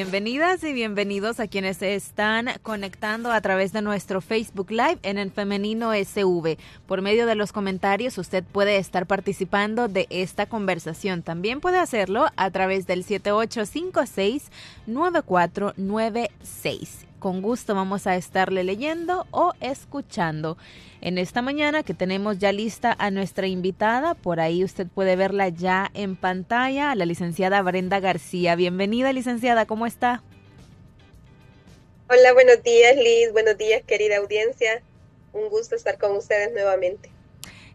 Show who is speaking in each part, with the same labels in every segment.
Speaker 1: Bienvenidas y bienvenidos a quienes se están conectando a través de nuestro Facebook Live en el Femenino SV. Por medio de los comentarios usted puede estar participando de esta conversación. También puede hacerlo a través del 7856-9496 con gusto vamos a estarle leyendo o escuchando. En esta mañana que tenemos ya lista a nuestra invitada, por ahí usted puede verla ya en pantalla, la licenciada Brenda García. Bienvenida, licenciada, ¿cómo está?
Speaker 2: Hola, buenos días, Liz. Buenos días, querida audiencia. Un gusto estar con ustedes nuevamente.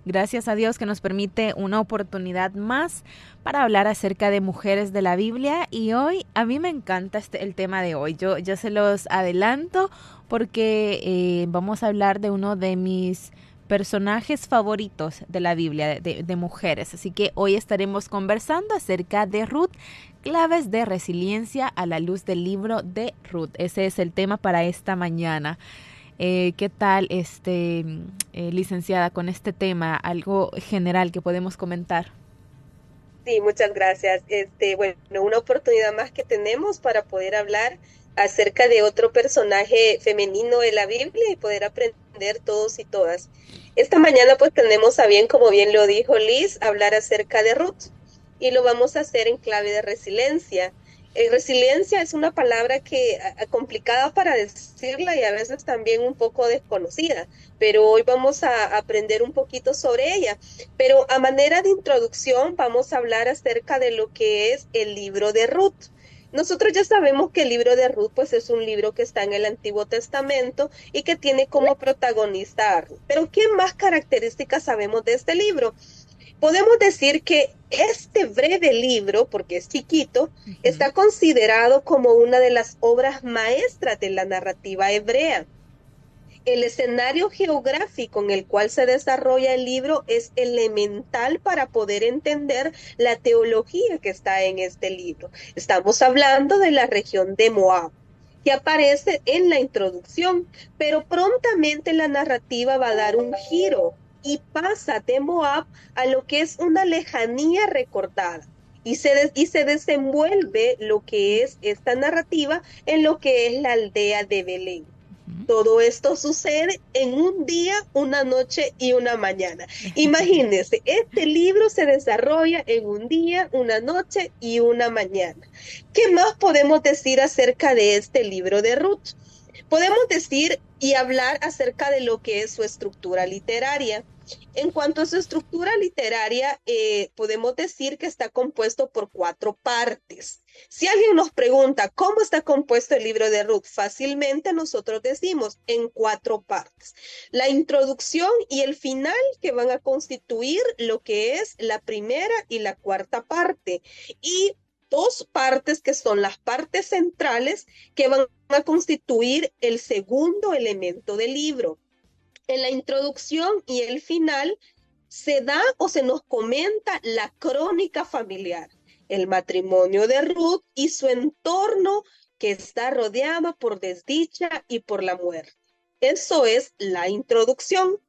Speaker 1: Gracias a Dios que nos permite una oportunidad más para hablar acerca de mujeres de la Biblia y hoy a mí me encanta este, el tema de hoy. Yo, yo se los adelanto porque eh, vamos a hablar de uno de mis personajes favoritos de la Biblia, de, de, mujeres. Así que hoy estaremos conversando acerca de Ruth, claves de resiliencia a la luz del libro de Ruth. Ese es el tema para esta mañana. Eh, ¿Qué tal, este, eh, licenciada, con este tema? Algo general que podemos comentar.
Speaker 2: Sí, muchas gracias. Este, bueno, una oportunidad más que tenemos para poder hablar acerca de otro personaje femenino de la Biblia y poder aprender todos y todas. Esta mañana pues tenemos a bien, como bien lo dijo Liz, hablar acerca de Ruth y lo vamos a hacer en clave de resiliencia. Eh, resiliencia es una palabra que complicada para decirla y a veces también un poco desconocida, pero hoy vamos a aprender un poquito sobre ella. Pero a manera de introducción vamos a hablar acerca de lo que es el libro de Ruth. Nosotros ya sabemos que el libro de Ruth pues es un libro que está en el Antiguo Testamento y que tiene como protagonista a Ruth. Pero ¿qué más características sabemos de este libro? Podemos decir que este breve libro, porque es chiquito, está considerado como una de las obras maestras de la narrativa hebrea. El escenario geográfico en el cual se desarrolla el libro es elemental para poder entender la teología que está en este libro. Estamos hablando de la región de Moab que aparece en la introducción, pero prontamente la narrativa va a dar un giro y pasa de Moab a lo que es una lejanía recordada. Y se, y se desenvuelve lo que es esta narrativa en lo que es la aldea de Belén. Todo esto sucede en un día, una noche y una mañana. Imagínense, este libro se desarrolla en un día, una noche y una mañana. ¿Qué más podemos decir acerca de este libro de Ruth? Podemos decir y hablar acerca de lo que es su estructura literaria. En cuanto a su estructura literaria, eh, podemos decir que está compuesto por cuatro partes. Si alguien nos pregunta cómo está compuesto el libro de Ruth, fácilmente nosotros decimos en cuatro partes. La introducción y el final que van a constituir lo que es la primera y la cuarta parte. Y dos partes que son las partes centrales que van a constituir el segundo elemento del libro en la introducción y el final se da o se nos comenta la crónica familiar, el matrimonio de Ruth y su entorno que está rodeado por desdicha y por la muerte. Eso es la introducción.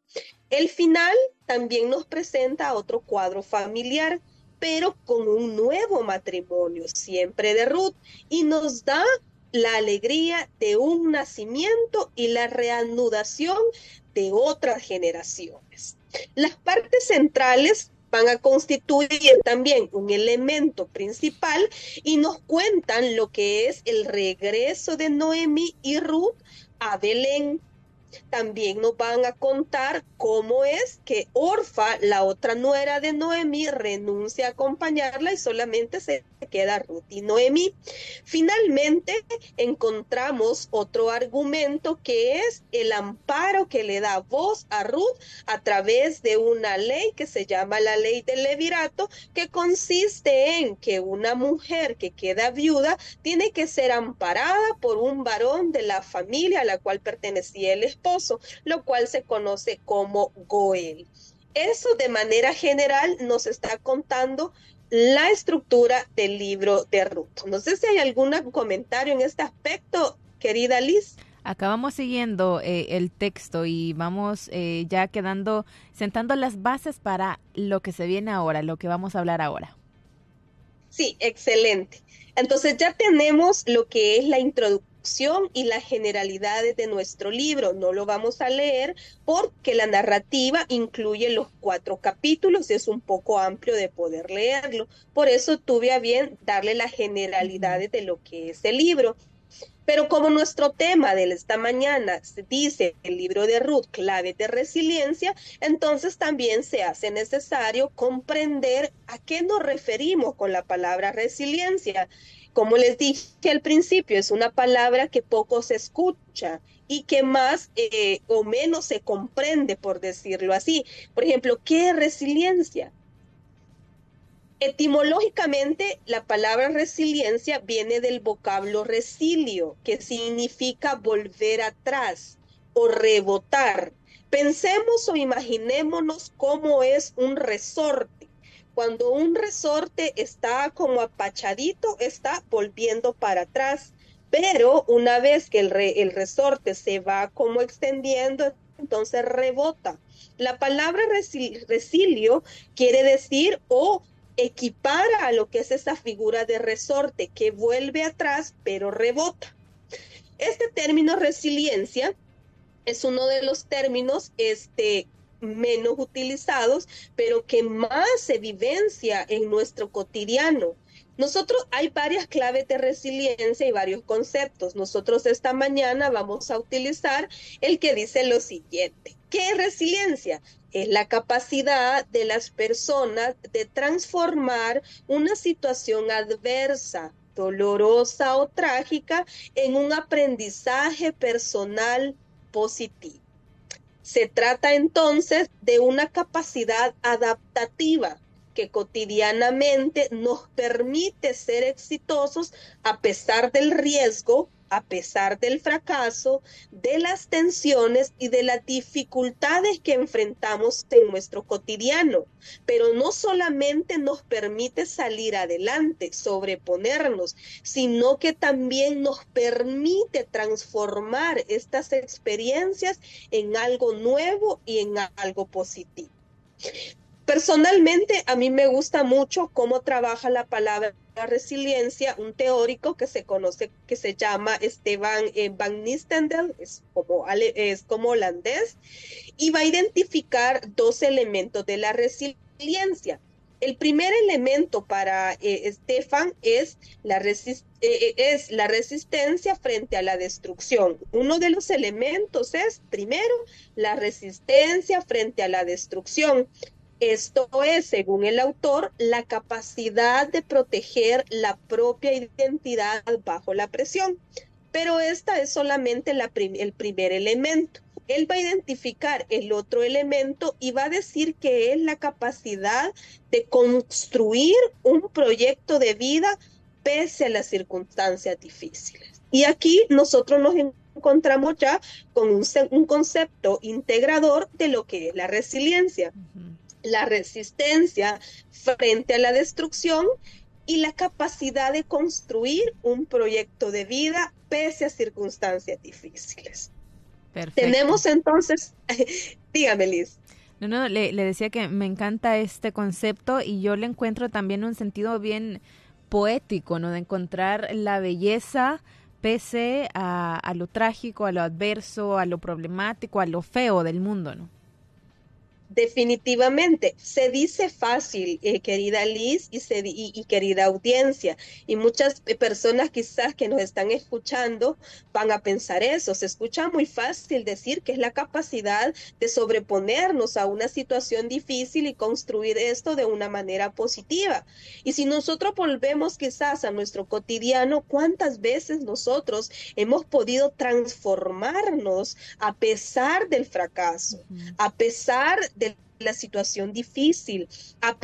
Speaker 2: El final también nos presenta otro cuadro familiar, pero con un nuevo matrimonio, siempre de Ruth, y nos da la alegría de un nacimiento y la reanudación de otras generaciones. Las partes centrales van a constituir también un elemento principal y nos cuentan lo que es el regreso de Noemi y Ruth a Belén. También nos van a contar cómo es que Orfa, la otra nuera de Noemi, renuncia a acompañarla y solamente se queda Ruth y Noemí. Finalmente encontramos otro argumento que es el amparo que le da voz a Ruth a través de una ley que se llama la ley del levirato, que consiste en que una mujer que queda viuda tiene que ser amparada por un varón de la familia a la cual pertenecía el esposo, lo cual se conoce como Goel. Eso de manera general nos está contando la estructura del libro de Ruth. No sé si hay algún comentario en este aspecto, querida Liz.
Speaker 1: Acabamos siguiendo eh, el texto y vamos eh, ya quedando, sentando las bases para lo que se viene ahora, lo que vamos a hablar ahora.
Speaker 2: Sí, excelente. Entonces ya tenemos lo que es la introducción y las generalidades de nuestro libro. No lo vamos a leer porque la narrativa incluye los cuatro capítulos, es un poco amplio de poder leerlo. Por eso tuve a bien darle las generalidades de lo que es el libro. Pero como nuestro tema de esta mañana se dice el libro de Ruth, clave de resiliencia, entonces también se hace necesario comprender a qué nos referimos con la palabra resiliencia. Como les dije al principio, es una palabra que poco se escucha y que más eh, o menos se comprende, por decirlo así. Por ejemplo, ¿qué es resiliencia? Etimológicamente, la palabra resiliencia viene del vocablo resilio, que significa volver atrás o rebotar. Pensemos o imaginémonos cómo es un resorte. Cuando un resorte está como apachadito, está volviendo para atrás, pero una vez que el, resorte se va como extendiendo, entonces rebota. La palabra resilio quiere decir o equipara a lo que es esa figura de resorte que vuelve atrás pero rebota. Este término resiliencia es uno de los términos este, menos utilizados, pero que más se vivencia en nuestro cotidiano. Nosotros hay varias claves de resiliencia y varios conceptos. Nosotros esta mañana vamos a utilizar el que dice lo siguiente. ¿Qué es resiliencia? Es la capacidad de las personas de transformar una situación adversa, dolorosa o trágica en un aprendizaje personal positivo. Se trata entonces de una capacidad adaptativa que cotidianamente nos permite ser exitosos a pesar del riesgo, a pesar del fracaso, de las tensiones y de las dificultades que enfrentamos en nuestro cotidiano. Pero no solamente nos permite salir adelante, sobreponernos, sino que también nos permite transformar estas experiencias en algo nuevo y en algo positivo. Personalmente, a mí me gusta mucho cómo trabaja la palabra resiliencia, un teórico que se conoce, que se llama Esteban eh, Van Nistendel, es como, es como holandés, y va a identificar dos elementos de la resiliencia. El primer elemento para eh, Estefan es la, eh, es la resistencia frente a la destrucción. Uno de los elementos es, primero, la resistencia frente a la destrucción. Esto es, según el autor, la capacidad de proteger la propia identidad bajo la presión. Pero esta es solamente el primer elemento. Él va a identificar el otro elemento y va a decir que es la capacidad de construir un proyecto de vida pese a las circunstancias difíciles. Y aquí nosotros nos encontramos ya con un, concepto integrador de lo que es la resiliencia la resistencia frente a la destrucción y la capacidad de construir un proyecto de vida pese a circunstancias difíciles. Tenemos entonces, dígame Liz.
Speaker 1: No, no, le, decía que me encanta este concepto y yo le encuentro también un sentido bien poético, ¿no? De encontrar la belleza pese a, a lo trágico, a lo adverso, a lo problemático, a lo feo del mundo, ¿no?
Speaker 2: Definitivamente, se dice fácil, eh, querida Liz y, y, querida audiencia, y muchas personas quizás que nos están escuchando van a pensar eso, se escucha muy fácil decir que es la capacidad de sobreponernos a una situación difícil y construir esto de una manera positiva. Y si nosotros volvemos quizás a nuestro cotidiano, ¿cuántas veces nosotros hemos podido transformarnos a pesar del fracaso, a pesar de la situación difícil, a,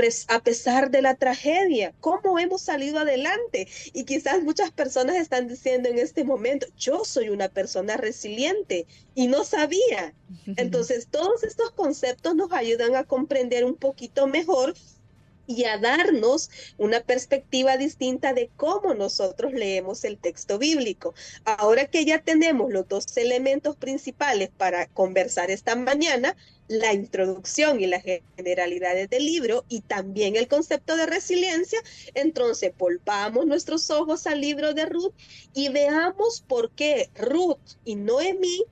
Speaker 2: pesar de la tragedia, cómo hemos salido adelante. Y quizás muchas personas están diciendo en este momento, yo soy una persona resiliente y no sabía. Entonces, todos estos conceptos nos ayudan a comprender un poquito mejor y a darnos una perspectiva distinta de cómo nosotros leemos el texto bíblico. Ahora que ya tenemos los dos elementos principales para conversar esta mañana, la introducción y las generalidades del libro y también el concepto de resiliencia, entonces volvamos nuestros ojos al libro de Ruth y veamos por qué Ruth y Noemí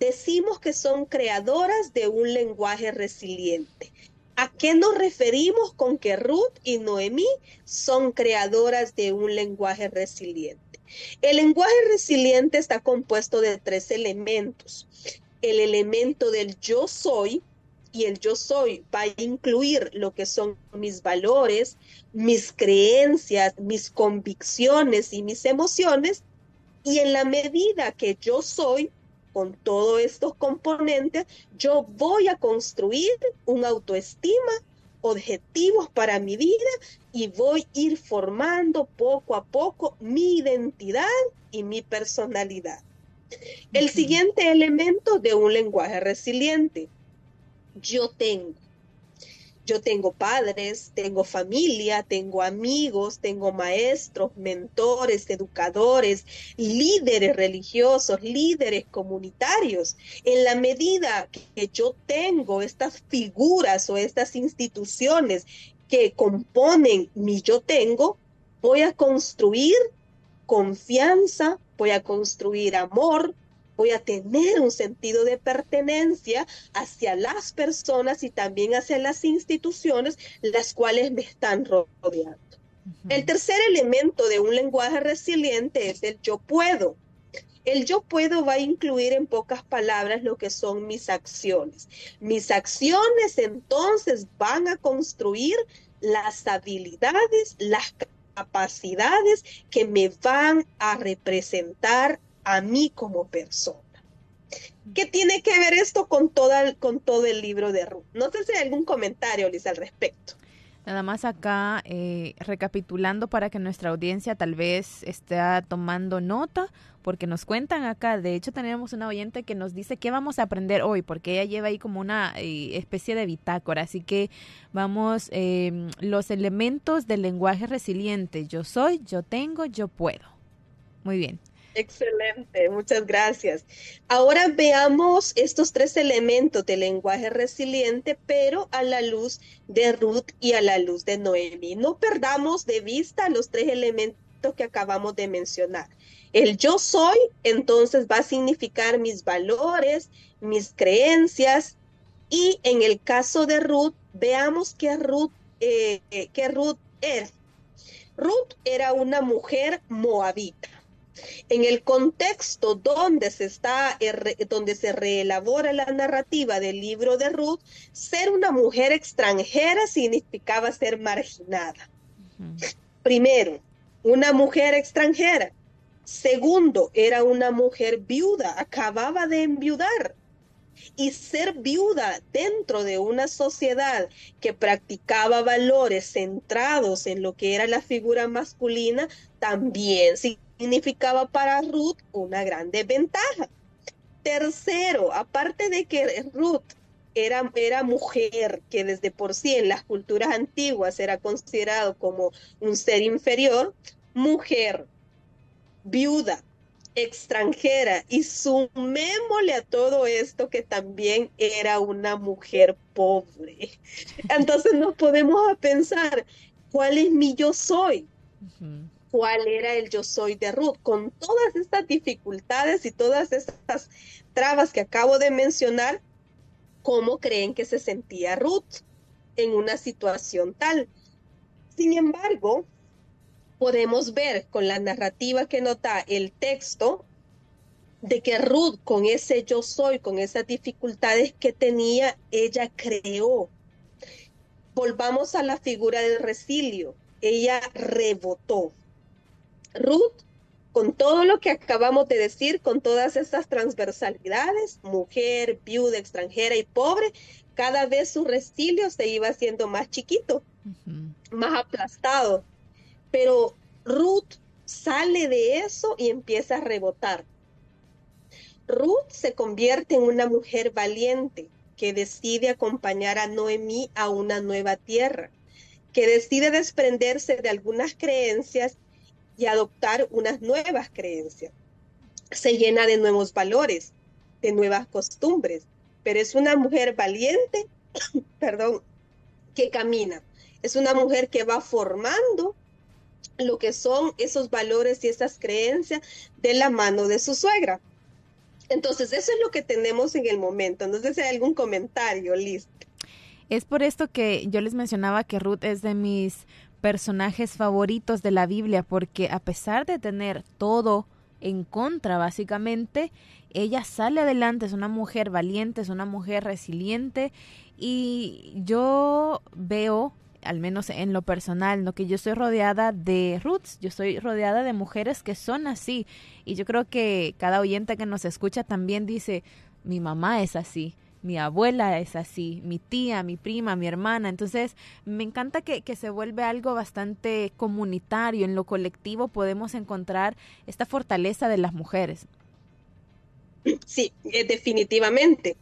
Speaker 2: decimos que son creadoras de un lenguaje resiliente. ¿A qué nos referimos con que Ruth y Noemí son creadoras de un lenguaje resiliente? El lenguaje resiliente está compuesto de tres elementos. El elemento del yo soy, y el yo soy va a incluir lo que son mis valores, mis creencias, mis convicciones y mis emociones. Y en la medida que yo soy, con todos estos componentes, yo voy a construir una autoestima, objetivos para mi vida y voy a ir formando poco a poco mi identidad y mi personalidad. El siguiente elemento de un lenguaje resiliente, yo tengo yo tengo padres, tengo familia, tengo amigos, tengo maestros, mentores, educadores, líderes religiosos, líderes comunitarios. En la medida que yo tengo estas figuras o estas instituciones que componen mi yo tengo, voy a construir confianza, voy a construir amor, voy a tener un sentido de pertenencia hacia las personas y también hacia las instituciones las cuales me están rodeando. El tercer elemento de un lenguaje resiliente es el yo puedo. El yo puedo va a incluir en pocas palabras lo que son mis acciones. Mis acciones entonces van a construir las habilidades, las capacidades que me van a representar a mí como persona. ¿Qué tiene que ver esto con, toda, con todo el libro de Ruth? No sé si hay algún comentario, Lisa, al respecto.
Speaker 1: Nada más acá, eh, recapitulando para que nuestra audiencia tal vez esté tomando nota, porque nos cuentan acá, de hecho tenemos una oyente que nos dice qué vamos a aprender hoy, porque ella lleva ahí como una eh, especie de bitácora, así que vamos, eh, los elementos del lenguaje resiliente, yo soy, yo tengo, yo puedo. Muy bien.
Speaker 2: Excelente, muchas gracias. Ahora veamos estos tres elementos del lenguaje resiliente, pero a la luz de Ruth y a la luz de Noemi. No perdamos de vista los tres elementos que acabamos de mencionar. El yo soy, entonces va a significar mis valores, mis creencias, y en el caso de Ruth, veamos que Ruth, eh, que Ruth era. Ruth era una mujer moabita en el contexto donde se está, donde se reelabora la narrativa del libro de Ruth, ser una mujer extranjera significaba ser marginada. Primero, una mujer extranjera. Segundo, era una mujer viuda, acababa de enviudar. Y ser viuda dentro de una sociedad que practicaba valores centrados en lo que era la figura masculina también significaba para Ruth una gran desventaja. Tercero, aparte de que Ruth era, era, mujer, que desde por sí en las culturas antiguas era considerado como un ser inferior, mujer, viuda, extranjera, y sumémosle a todo esto que también era una mujer pobre. Entonces nos podemos pensar, ¿cuál es mi yo soy? Cuál era el yo soy de Ruth, con todas estas dificultades y todas estas trabas que acabo de mencionar, ¿cómo creen que se sentía Ruth en una situación tal? Sin embargo, podemos ver con la narrativa que nota el texto de que Ruth, con ese yo soy, con esas dificultades que tenía, ella creó. Volvamos a la figura del resilio. Ella rebotó. Ruth, con todo lo que acabamos de decir, con todas estas transversalidades, mujer, viuda, extranjera y pobre, cada vez su restilio se iba haciendo más chiquito, más aplastado. Pero Ruth sale de eso y empieza a rebotar. Ruth se convierte en una mujer valiente que decide acompañar a Noemí a una nueva tierra que decide desprenderse de algunas creencias y adoptar unas nuevas creencias. Se llena de nuevos valores, de nuevas costumbres, pero es una mujer valiente, perdón, que camina. Es una mujer que va formando lo que son esos valores y esas creencias de la mano de su suegra. Entonces, eso es lo que tenemos en el momento. No sé si hay algún comentario, Liz.
Speaker 1: Es por esto que yo les mencionaba que Ruth es de mis personajes favoritos de la Biblia, porque a pesar de tener todo en contra, básicamente, ella sale adelante, es una mujer valiente, es una mujer resiliente y yo veo al menos en lo personal, ¿no? Que yo estoy rodeada de roots, yo estoy rodeada de mujeres que son así. Y yo creo que cada oyente que nos escucha también dice, mi mamá es así, mi abuela es así, mi tía, mi prima, mi hermana. Entonces, me encanta que, que, se vuelve algo bastante comunitario. En lo colectivo podemos encontrar esta fortaleza de las mujeres.
Speaker 2: Sí, eh, definitivamente.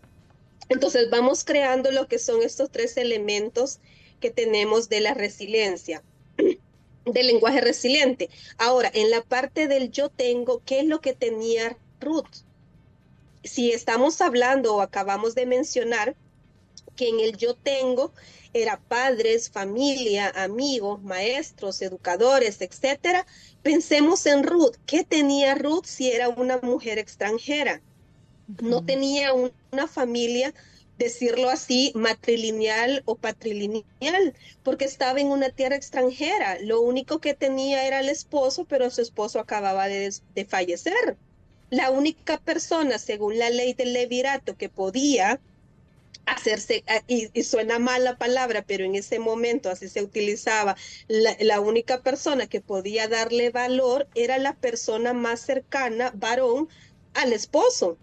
Speaker 2: Entonces, vamos creando lo que son estos tres elementos que tenemos de la resiliencia del lenguaje resiliente. Ahora, en la parte del yo tengo, ¿qué es lo que tenía Ruth? Si estamos hablando o acabamos de mencionar que en el yo tengo era padres, familia, amigos, maestros, educadores, etcétera, pensemos en Ruth. ¿Qué tenía Ruth si era una mujer extranjera? No tenía una familia decirlo así, matrilineal o patrilineal, porque estaba en una tierra extranjera. Lo único que tenía era el esposo, pero su esposo acababa de, fallecer. La única persona, según la ley del levirato, que podía hacerse, ah, y, suena mal la palabra, pero en ese momento así se utilizaba, la, única persona que podía darle valor era la persona más cercana, varón, al esposo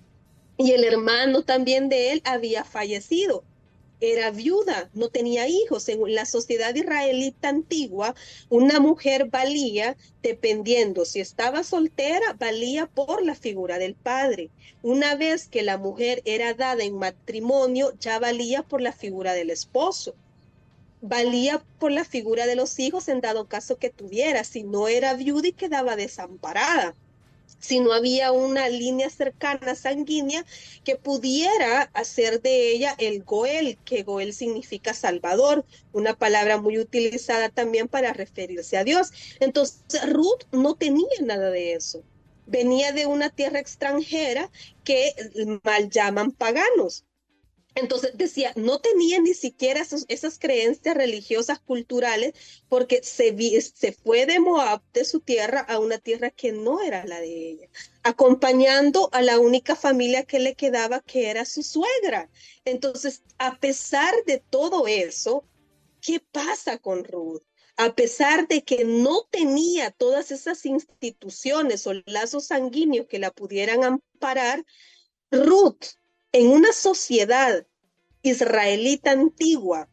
Speaker 2: y el hermano también de él había fallecido. Era viuda, no tenía hijos. En la sociedad israelita antigua, una mujer valía, dependiendo si estaba soltera, valía por la figura del padre. Una vez que la mujer era dada en matrimonio, ya valía por la figura del esposo valía por la figura de los hijos en dado caso que tuviera, si no era viuda y quedaba desamparada si no había una línea cercana sanguínea que pudiera hacer de ella el Goel, que Goel significa Salvador, una palabra muy utilizada también para referirse a Dios. Entonces, Ruth no tenía nada de eso. Venía de una tierra extranjera que mal llaman paganos. Entonces decía, no tenía ni siquiera esas creencias religiosas culturales porque se, se fue de Moab, de su tierra, a una tierra que no era la de ella, acompañando a la única familia que le quedaba, que era su suegra. Entonces, a pesar de todo eso, ¿qué pasa con Ruth? A pesar de que no tenía todas esas instituciones o lazos sanguíneos que la pudieran amparar, Ruth en una sociedad israelita antigua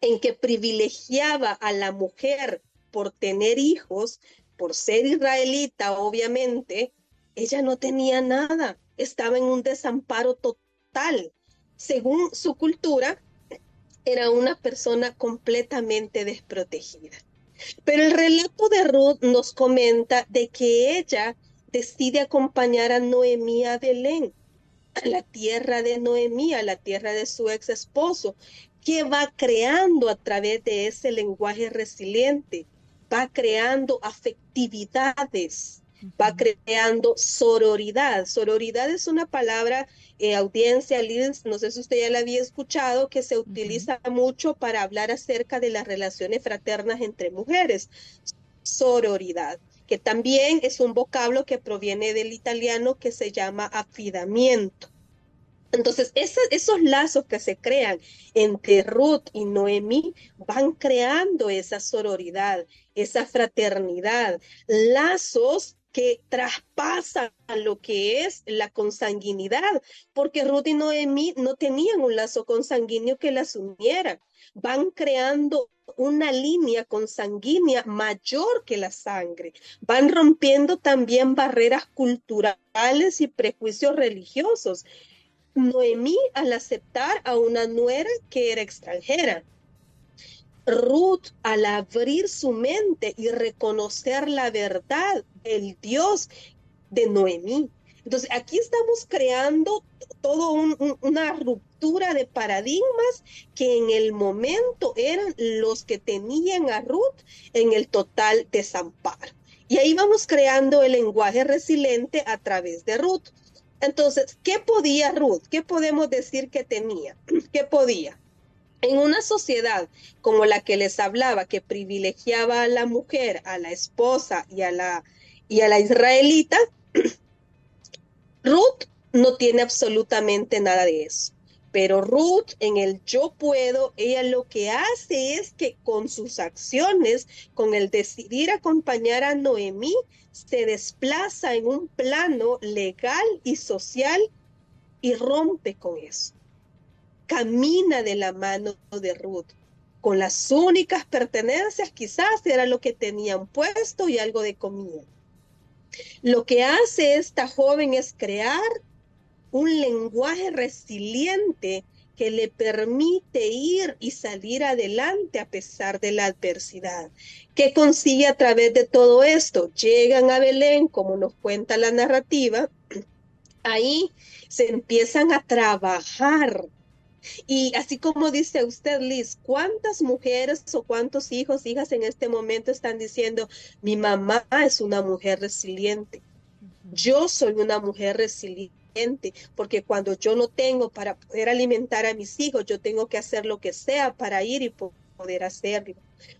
Speaker 2: en que privilegiaba a la mujer por tener hijos, por ser israelita, obviamente, ella no tenía nada, estaba en un desamparo total. Según su cultura, era una persona completamente desprotegida. Pero el relato de Ruth nos comenta de que ella decide acompañar a Noemí a Belén a la tierra de Noemí, a la tierra de su ex esposo, que va creando a través de ese lenguaje resiliente, va creando afectividades, va creando sororidad. Sororidad es una palabra, eh, audiencia, no sé si usted ya la había escuchado, que se utiliza mucho para hablar acerca de las relaciones fraternas entre mujeres. Sororidad que también es un vocablo que proviene del italiano que se llama afidamiento. Entonces, esos lazos que se crean entre Ruth y Noemí van creando esa sororidad, esa fraternidad, lazos que traspasan lo que es la consanguinidad, porque Ruth y Noemí no tenían un lazo consanguíneo que las uniera, van creando una línea consanguínea mayor que la sangre. Van rompiendo también barreras culturales y prejuicios religiosos. Noemí al aceptar a una nuera que era extranjera. Ruth, al abrir su mente y reconocer la verdad, el Dios de Noemí. Entonces, aquí estamos creando todo una ruptura de paradigmas que en el momento eran los que tenían a Ruth en el total desamparo. Y ahí vamos creando el lenguaje resiliente a través de Ruth. Entonces, ¿qué podía Ruth? ¿Qué podemos decir que tenía? ¿Qué podía? En una sociedad como la que les hablaba, que privilegiaba a la mujer, a la esposa y a la, y a la israelita, Ruth no tiene absolutamente nada de eso. Pero Ruth en el yo puedo, ella lo que hace es que con sus acciones, con el decidir acompañar a Noemí, se desplaza en un plano legal y social y rompe con eso. Camina de la mano de Ruth. Con las únicas pertenencias quizás era lo que tenían puesto y algo de comida. Lo que hace esta joven es crear un lenguaje resiliente que le permite ir y salir adelante a pesar de la adversidad. ¿Qué consigue a través de todo esto? Llegan a Belén, como nos cuenta la narrativa, ahí se empiezan a trabajar y así como dice usted, Liz, ¿cuántas mujeres o cuántos hijos, hijas en este momento están diciendo, mi mamá es una mujer resiliente? Yo soy una mujer resiliente, porque cuando yo no tengo para poder alimentar a mis hijos, yo tengo que hacer lo que sea para ir y poder hacerlo.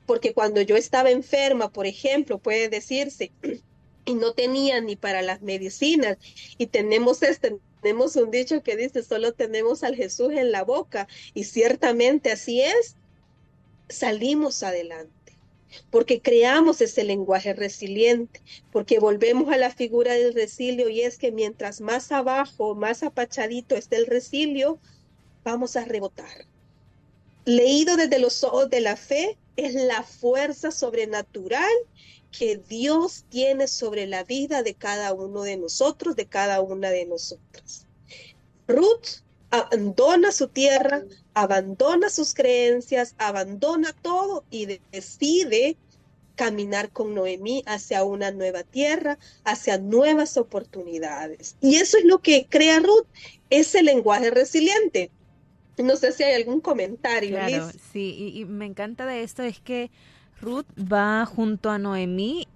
Speaker 2: Porque cuando yo estaba enferma, por ejemplo, puede decirse, y no tenía ni para las medicinas, y tenemos este tenemos un dicho que dice, solo tenemos al Jesús en la boca y ciertamente así es, salimos adelante porque creamos ese lenguaje resiliente, porque volvemos a la figura del resilio y es que mientras más abajo, más apachadito esté el resilio, vamos a rebotar. Leído desde los ojos de la fe es la fuerza sobrenatural que Dios tiene sobre la vida de cada uno de nosotros, de cada una de nosotras. Ruth abandona su tierra, abandona sus creencias, abandona todo y decide caminar con Noemí hacia una nueva tierra, hacia nuevas oportunidades. Y eso es lo que crea Ruth, ese lenguaje resiliente. No sé si hay algún comentario.
Speaker 1: Claro, sí, y, me encanta de esto es que Ruth va junto a Noemí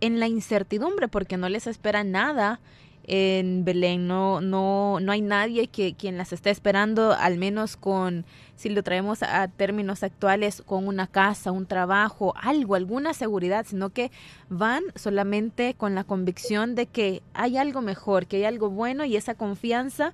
Speaker 1: en la incertidumbre porque no les espera nada en Belén, no, no, no hay nadie que quien las esté esperando, al menos con, si lo traemos a términos actuales, con una casa, un trabajo, algo, alguna seguridad, sino que van solamente con la convicción de que hay algo mejor, que hay algo bueno y esa confianza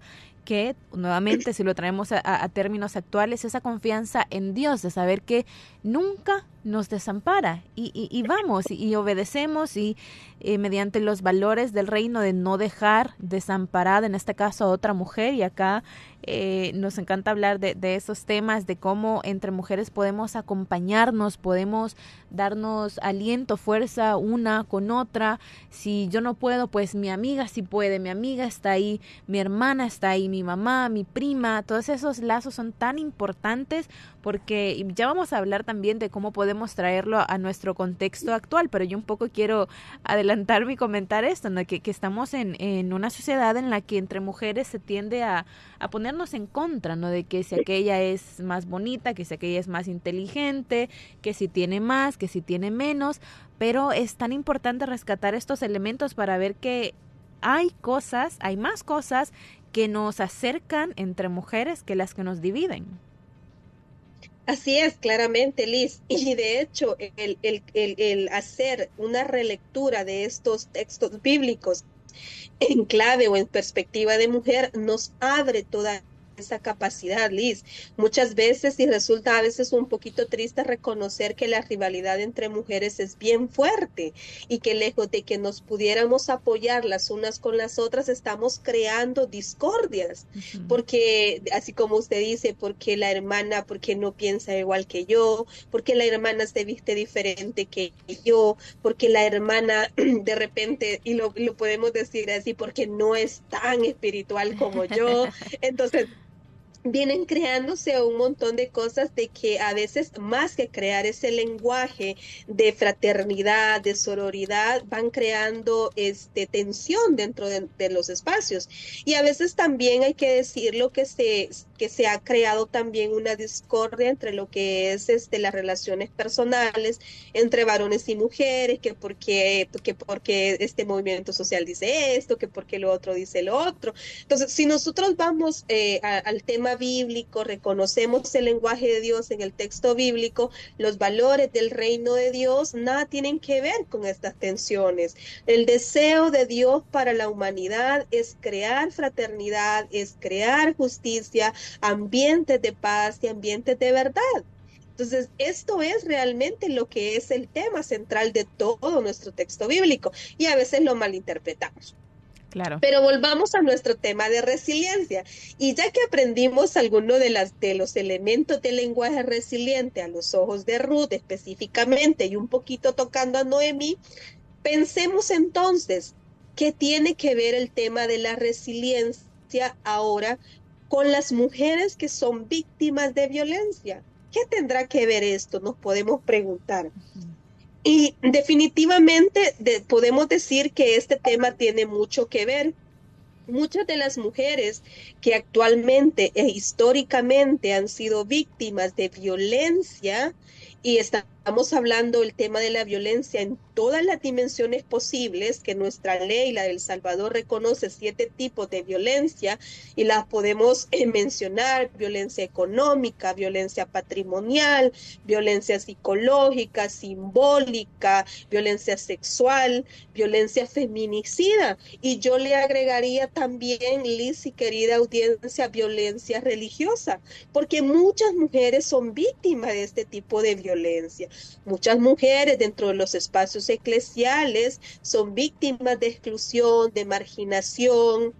Speaker 1: que, nuevamente, si lo traemos a, términos actuales, esa confianza en Dios, de saber que nunca nos desampara. Y, vamos y, obedecemos y eh, mediante los valores del reino de no dejar desamparada, en este caso a otra mujer, y acá eh, nos encanta hablar de, esos temas, de cómo entre mujeres podemos acompañarnos, podemos darnos aliento, fuerza una con otra. Si yo no puedo, pues mi amiga sí puede, mi amiga está ahí, mi hermana está ahí, mi mamá, mi prima, todos esos lazos son tan importantes porque ya vamos a hablar también de cómo podemos traerlo a nuestro contexto actual, pero yo un poco quiero adelantar y comentar esto, que, estamos en, en, una sociedad en la que entre mujeres se tiende a, a ponernos en contra, ¿no? De que si aquella es más bonita, que si aquella es más inteligente, que si tiene más, que si tiene menos, pero es tan importante rescatar estos elementos para ver que hay cosas, hay más cosas que nos acercan entre mujeres que las que nos dividen.
Speaker 2: Así es, claramente, Liz. Y de hecho, el, el, el, hacer una relectura de estos textos bíblicos en clave o en perspectiva de mujer nos abre toda esa capacidad, Liz. Muchas veces y resulta a veces un poquito triste reconocer que la rivalidad entre mujeres es bien fuerte y que lejos de que nos pudiéramos apoyar las unas con las otras, estamos creando discordias, porque así como usted dice, porque la hermana, porque no piensa igual que yo, porque la hermana se viste diferente que yo, porque la hermana de repente, y lo, lo podemos decir así, porque no es tan espiritual como yo. Entonces, vienen creándose un montón de cosas de que a veces más que crear ese lenguaje de fraternidad, de sororidad, van creando este, tensión dentro de, de los espacios. Y a veces también hay que decirlo que se, que se ha creado también una discordia entre lo que es este, las relaciones personales entre varones y mujeres, que porque, que porque este movimiento social dice esto, que porque lo otro dice lo otro. Entonces, si nosotros vamos eh, al tema bíblico, reconocemos el lenguaje de Dios en el texto bíblico, los valores del reino de Dios, nada tienen que ver con estas tensiones. El deseo de Dios para la humanidad es crear fraternidad, es crear justicia, ambientes de paz y ambientes de verdad. Entonces, esto es realmente lo que es el tema central de todo nuestro texto bíblico y a veces lo malinterpretamos.
Speaker 1: Claro.
Speaker 2: Pero volvamos a nuestro tema de resiliencia. Y ya que aprendimos algunos de, las, de los elementos del lenguaje resiliente a los ojos de Ruth específicamente y un poquito tocando a Noemí, pensemos entonces qué tiene que ver el tema de la resiliencia ahora con las mujeres que son víctimas de violencia. ¿Qué tendrá que ver esto? Nos podemos preguntar. Y definitivamente podemos decir que este tema tiene mucho que ver. Muchas de las mujeres que actualmente e históricamente han sido víctimas de violencia y estamos hablando del tema de la violencia en todas las dimensiones posibles, que nuestra ley, la del Salvador, reconoce siete tipos de violencia y las podemos eh, mencionar, violencia económica, violencia patrimonial, violencia psicológica, simbólica, violencia sexual, violencia feminicida. Y yo le agregaría también, Liz y querida audiencia, violencia religiosa, porque muchas mujeres son víctimas de este tipo de violencia. Muchas mujeres dentro de los espacios eclesiales son víctimas de exclusión, de marginación,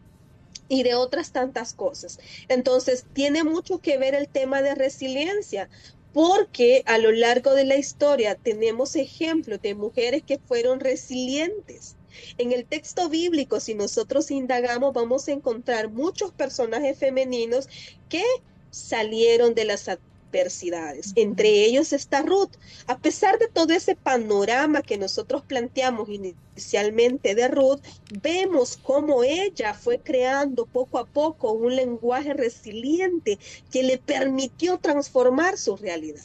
Speaker 2: y de otras tantas cosas. Entonces, tiene mucho que ver el tema de resiliencia, porque a lo largo de la historia tenemos ejemplos de mujeres que fueron resilientes. En el texto bíblico, si nosotros indagamos, vamos a encontrar muchos personajes femeninos que salieron de las adversidades. Entre ellos está Ruth. A pesar de todo ese panorama que nosotros planteamos inicialmente de Ruth, vemos cómo ella fue creando poco a poco un lenguaje resiliente que le permitió transformar su realidad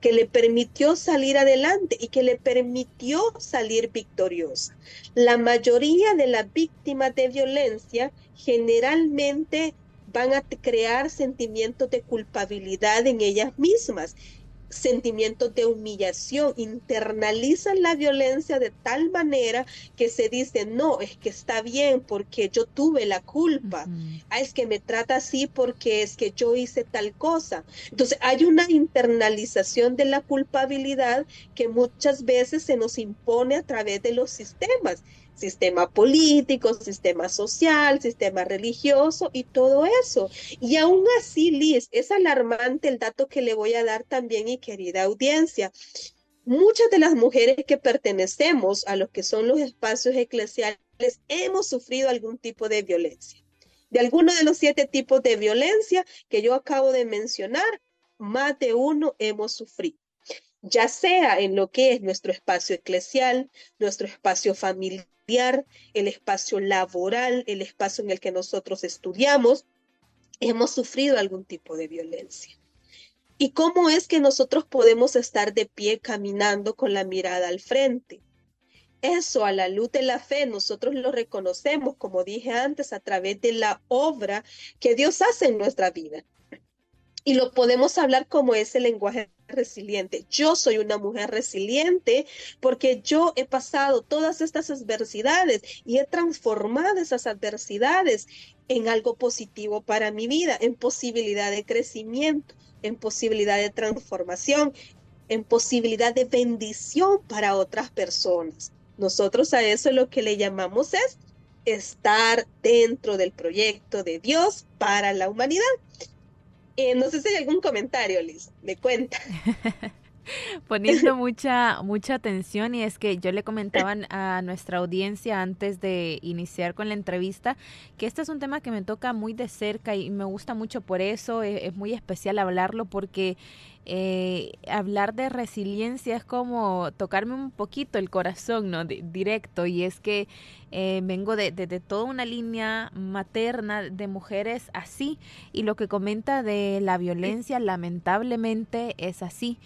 Speaker 2: que le permitió salir adelante y que le permitió salir victoriosa. La mayoría de las víctimas de violencia generalmente van a crear sentimientos de culpabilidad en ellas mismas, sentimientos de humillación, internalizan la violencia de tal manera que se dice, no, es que está bien porque yo tuve la culpa, ah, es que me trata así porque es que yo hice tal cosa. Entonces hay una internalización de la culpabilidad que muchas veces se nos impone a través de los sistemas sistema político, sistema social, sistema religioso y todo eso. Y aún así, Liz, es alarmante el dato que le voy a dar también y querida audiencia. Muchas de las mujeres que pertenecemos a lo que son los espacios eclesiales hemos sufrido algún tipo de violencia. De alguno de los siete tipos de violencia que yo acabo de mencionar, más de uno hemos sufrido ya sea en lo que es nuestro espacio eclesial, nuestro espacio familiar, el espacio laboral, el espacio en el que nosotros estudiamos, hemos sufrido algún tipo de violencia. ¿Y cómo es que nosotros podemos estar de pie caminando con la mirada al frente? Eso a la luz de la fe nosotros lo reconocemos, como dije antes, a través de la obra que Dios hace en nuestra vida. Y lo podemos hablar como ese lenguaje resiliente. Yo soy una mujer resiliente porque yo he pasado todas estas adversidades y he transformado esas adversidades en algo positivo para mi vida, en posibilidad de crecimiento, en posibilidad de transformación, en posibilidad de bendición para otras personas. Nosotros a eso lo que le llamamos es estar dentro del proyecto de Dios para la humanidad. Eh, no sé si hay algún comentario, Liz, me cuenta.
Speaker 1: poniendo mucha, mucha atención. Y es que yo le comentaba a nuestra audiencia antes de iniciar con la entrevista que este es un tema que me toca muy de cerca y me gusta mucho por eso, es, es muy especial hablarlo porque eh, hablar de resiliencia es como tocarme un poquito el corazón, ¿no? directo, y es que eh, vengo de, de, toda una línea materna de mujeres así, y lo que comenta de la violencia lamentablemente es así,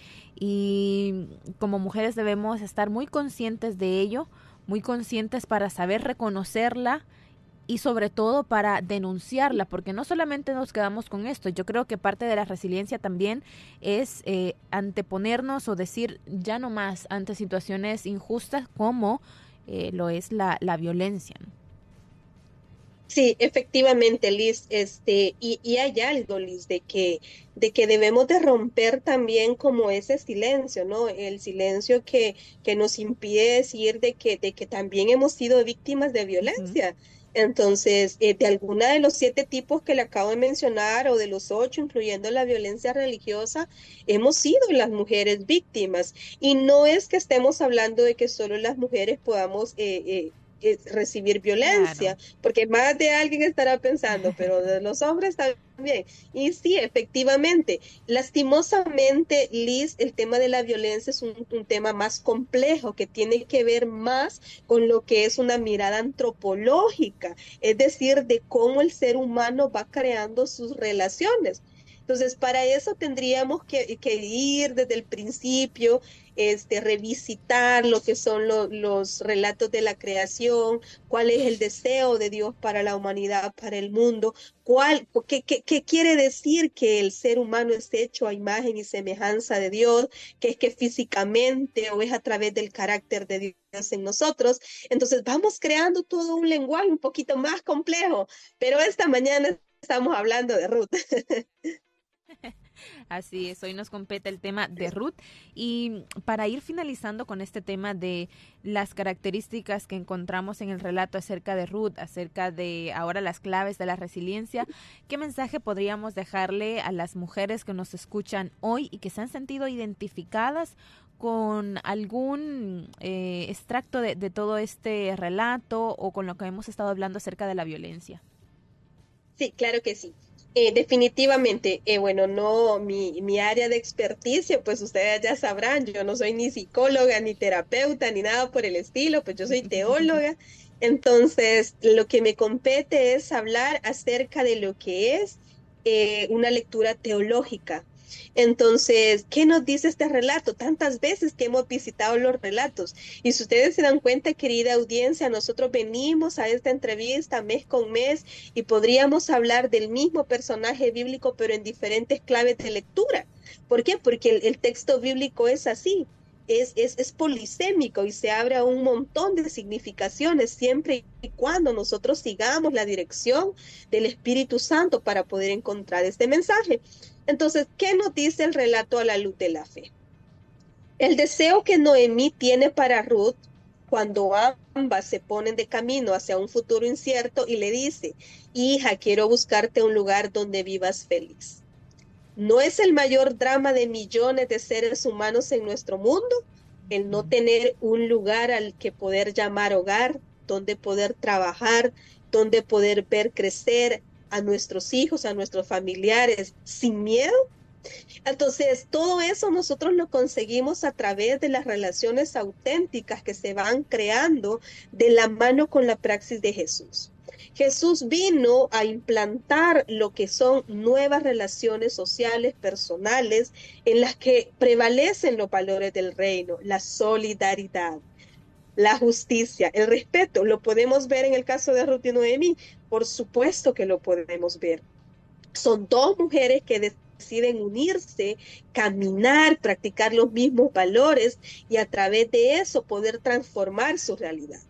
Speaker 1: y como mujeres debemos estar muy conscientes de ello, muy conscientes para saber reconocerla, y sobre todo para denunciarla, porque no solamente nos quedamos con esto, yo creo que parte de la resiliencia también es eh, anteponernos o decir ya no más ante situaciones injustas como eh, lo es la, la violencia.
Speaker 2: Sí, efectivamente, Liz, este, y, y, hay algo, Liz, de que, de que debemos de romper también como ese silencio, ¿no? El silencio que, que nos impide decir de que, de que también hemos sido víctimas de violencia. Entonces, eh, de alguna de los siete tipos que le acabo de mencionar o de los ocho, incluyendo la violencia religiosa, hemos sido las mujeres víctimas. Y no es que estemos hablando de que solo las mujeres podamos eh, eh, recibir violencia, porque más de alguien estará pensando, pero de los hombres también. Y sí, efectivamente, lastimosamente, Liz, el tema de la violencia es un, un, tema más complejo que tiene que ver más con lo que es una mirada antropológica, es decir, de cómo el ser humano va creando sus relaciones. Entonces, para eso tendríamos que, que ir desde el principio, este, revisitar lo que son los relatos de la creación, cuál es el deseo de Dios para la humanidad, para el mundo, cuál, qué, qué, qué quiere decir que el ser humano es hecho a imagen y semejanza de Dios, que es que físicamente o es a través del carácter de Dios en nosotros. Entonces vamos creando todo un lenguaje un poquito más complejo, pero esta mañana estamos hablando de Ruth.
Speaker 1: Así es, hoy nos compete el tema de Ruth y para ir finalizando con este tema de las características que encontramos en el relato acerca de Ruth, acerca de ahora las claves de la resiliencia, ¿qué mensaje podríamos dejarle a las mujeres que nos escuchan hoy y que se han sentido identificadas con algún eh, extracto de, de todo este relato o con lo que hemos estado hablando acerca de la violencia?
Speaker 2: Sí, claro que sí. Eh, definitivamente, eh, bueno, no, mi, mi área de experticia, pues ustedes ya sabrán, yo no soy ni psicóloga, ni terapeuta, ni nada por el estilo, pues yo soy teóloga. Entonces, lo que me compete es hablar acerca de lo que es eh, una lectura teológica entonces, ¿qué nos dice este relato? Tantas veces que hemos visitado los relatos. Y si ustedes se dan cuenta, querida audiencia, nosotros venimos a esta entrevista mes con mes y podríamos hablar del mismo personaje bíblico, pero en diferentes claves de lectura. ¿Por qué? Porque el, texto bíblico es así. Es, es, es, polisémico y se abre a un montón de significaciones siempre y cuando nosotros sigamos la dirección del Espíritu Santo para poder encontrar este mensaje. Entonces, ¿qué nos dice el relato a la luz de la fe? El deseo que Noemí tiene para Ruth cuando ambas se ponen de camino hacia un futuro incierto y le dice, hija, quiero buscarte un lugar donde vivas feliz. ¿No es el mayor drama de millones de seres humanos en nuestro mundo el no tener un lugar al que poder llamar hogar, donde poder trabajar, donde poder ver crecer, a nuestros hijos, a nuestros familiares sin miedo. Entonces, todo eso nosotros lo conseguimos a través de las relaciones auténticas que se van creando de la mano con la praxis de Jesús. Jesús vino a implantar lo que son nuevas relaciones sociales, personales, en las que prevalecen los valores del reino, la solidaridad, la justicia, el respeto. Lo podemos ver en el caso de Ruth y Noemi, por supuesto que lo podemos ver. Son dos mujeres que deciden unirse, caminar, practicar los mismos valores y a través de eso poder transformar su realidad.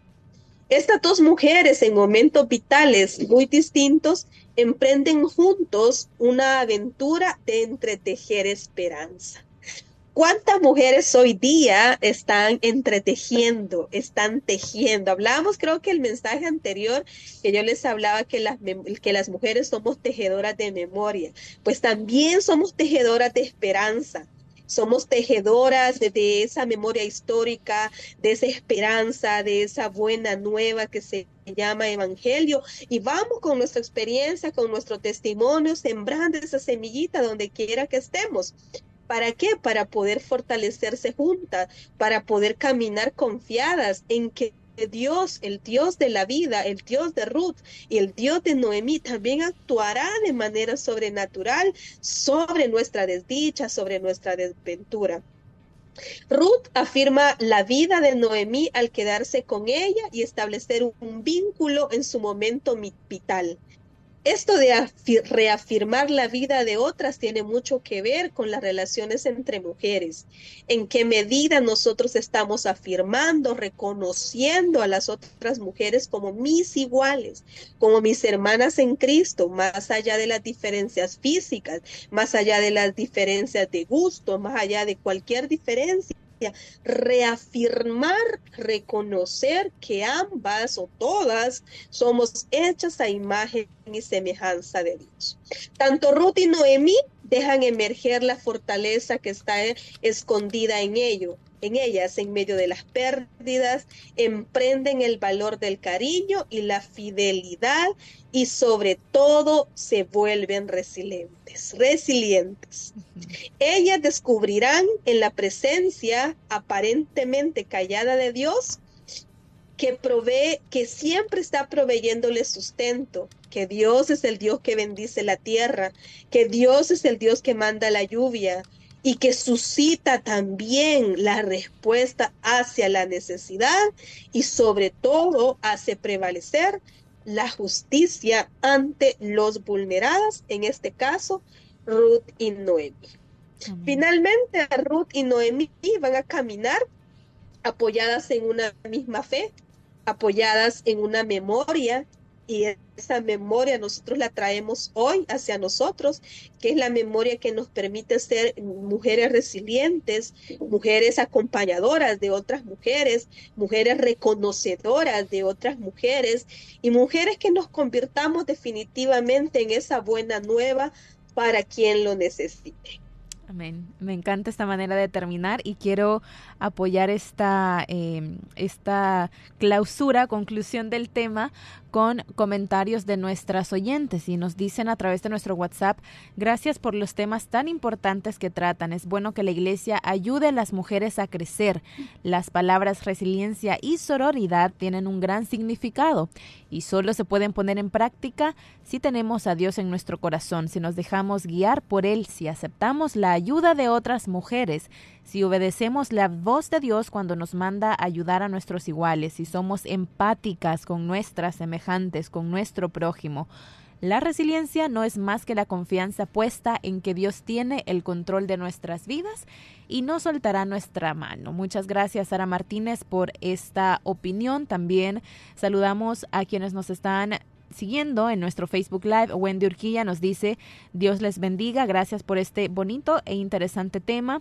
Speaker 2: Estas dos mujeres en momentos vitales muy distintos emprenden juntos una aventura de entretejer esperanza. ¿Cuántas mujeres hoy día están entretejiendo, están tejiendo? Hablábamos, creo que el mensaje anterior que yo les hablaba que las, que las mujeres somos tejedoras de memoria, pues también somos tejedoras de esperanza. somos tejedoras de, esa memoria histórica, de esa esperanza, de esa buena nueva que se llama evangelio y vamos con nuestra experiencia, con nuestro testimonio, sembrando esa semillita donde quiera que estemos. ¿Para qué? Para poder fortalecerse juntas, para poder caminar confiadas en que Dios, el Dios de la vida, el Dios de Ruth y el Dios de Noemí también actuará de manera sobrenatural sobre nuestra desdicha, sobre nuestra desventura. Ruth afirma la vida de Noemí al quedarse con ella y establecer un vínculo en su momento vital. Esto de reafirmar la vida de otras tiene mucho que ver con las relaciones entre mujeres. En qué medida nosotros estamos afirmando, reconociendo a las otras mujeres como mis iguales, como mis hermanas en Cristo, más allá de las diferencias físicas, más allá de las diferencias de gusto, más allá de cualquier diferencia reafirmar, reconocer que ambas o todas somos hechas a imagen y semejanza de Dios. Tanto Ruth y Noemí dejan emerger la fortaleza que está escondida en ello, en ellas, en medio de las pérdidas, emprenden el valor del cariño y la fidelidad y sobre todo se vuelven resilientes, resilientes. Ellas descubrirán en la presencia aparentemente callada de Dios que provee, que siempre está proveyéndole sustento, que Dios es el Dios que bendice la tierra, que Dios es el Dios que manda la lluvia, y que suscita también la respuesta hacia la necesidad y sobre todo hace prevalecer la justicia ante los vulnerados, en este caso Ruth y Noemí. Finalmente Ruth y Noemí van a caminar apoyadas en una misma fe, apoyadas en una memoria y esa memoria nosotros la traemos hoy hacia nosotros, que es la memoria que nos permite ser mujeres resilientes, mujeres acompañadoras de otras mujeres, mujeres reconocedoras de otras mujeres y mujeres que nos convirtamos definitivamente en esa buena nueva para quien lo necesite.
Speaker 1: Amén. Me encanta esta manera de terminar y quiero apoyar esta, em, esta clausura, conclusión del tema con comentarios de nuestras oyentes y nos dicen a través de nuestro WhatsApp, gracias por los temas tan importantes que tratan. Es bueno que la iglesia ayude a las mujeres a crecer. Las palabras resiliencia y sororidad tienen un gran significado y solo se pueden poner en práctica si tenemos a Dios en nuestro corazón, si nos dejamos guiar por Él, si aceptamos la ayuda de otras mujeres, si obedecemos la voz de Dios cuando nos manda ayudar a nuestros iguales, si somos empáticas con nuestras semejantes, con nuestro prójimo. La resiliencia no es más que la confianza puesta en que Dios tiene el control de nuestras vidas y no soltará nuestra mano. Muchas gracias, Sara Martínez, por esta opinión. También saludamos a quienes nos están siguiendo en nuestro Facebook Live. Wendy Urquilla nos dice, Dios les bendiga, gracias por este bonito e interesante tema.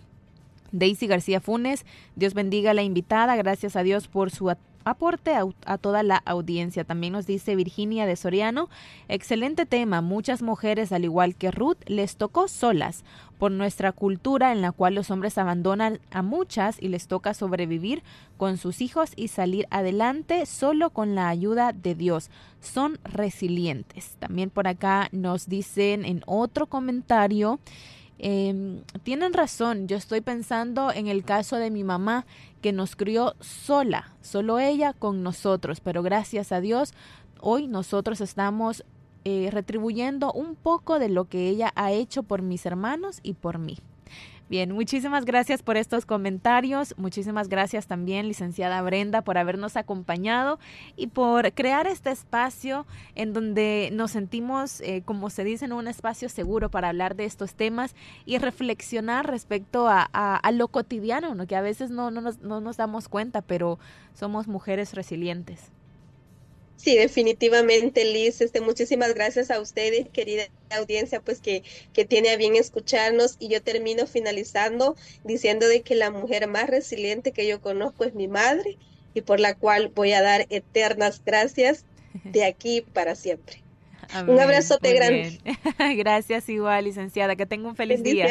Speaker 1: Daisy García Funes, Dios bendiga a la invitada, gracias a Dios por su aporte a, toda la audiencia. También nos dice Virginia de Soriano, excelente tema, muchas mujeres, al igual que Ruth, les tocó solas por nuestra cultura en la cual los hombres abandonan a muchas y les toca sobrevivir con sus hijos y salir adelante solo con la ayuda de Dios. Son resilientes. También por acá nos dicen en otro comentario, Em, tienen razón, yo estoy pensando en el caso de mi mamá que nos crió sola, solo ella con nosotros, pero gracias a Dios hoy nosotros estamos eh, retribuyendo un poco de lo que ella ha hecho por mis hermanos y por mí. Bien, muchísimas gracias por estos comentarios. Muchísimas gracias también, licenciada Brenda, por habernos acompañado y por crear este espacio en donde nos sentimos, eh, como se dice, en un espacio seguro para hablar de estos temas y reflexionar respecto a, lo cotidiano, ¿no? que a veces no, no, nos, no nos damos cuenta, pero somos mujeres resilientes.
Speaker 2: Sí, definitivamente, Liz. Este, muchísimas gracias a ustedes, querida audiencia, pues que, que tiene a bien escucharnos. Y yo termino finalizando diciendo de que la mujer más resiliente que yo conozco es mi madre y por la cual voy a dar eternas gracias de aquí para siempre. Un abrazote grande.
Speaker 1: Gracias igual, licenciada. Que tenga un feliz
Speaker 2: día.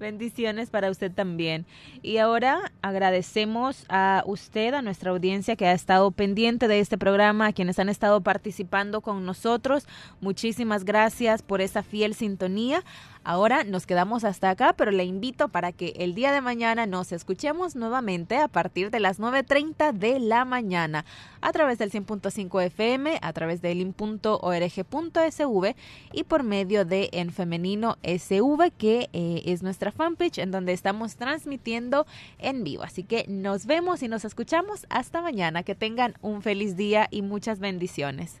Speaker 1: Bendiciones para usted también. Y ahora agradecemos a usted, a nuestra audiencia que ha estado pendiente de este programa, a quienes han estado participando con nosotros. Muchísimas gracias por esa fiel sintonía. Ahora nos quedamos hasta acá, pero le invito para que el día de mañana nos escuchemos nuevamente a partir de las 9.30 de la mañana a través del 100.5 FM, a través de lin.org.sv y por medio de En Femenino SV, que eh, es nuestra fanpage en donde estamos transmitiendo en vivo. Así que nos vemos y nos escuchamos hasta mañana. Que tengan un feliz día y muchas bendiciones.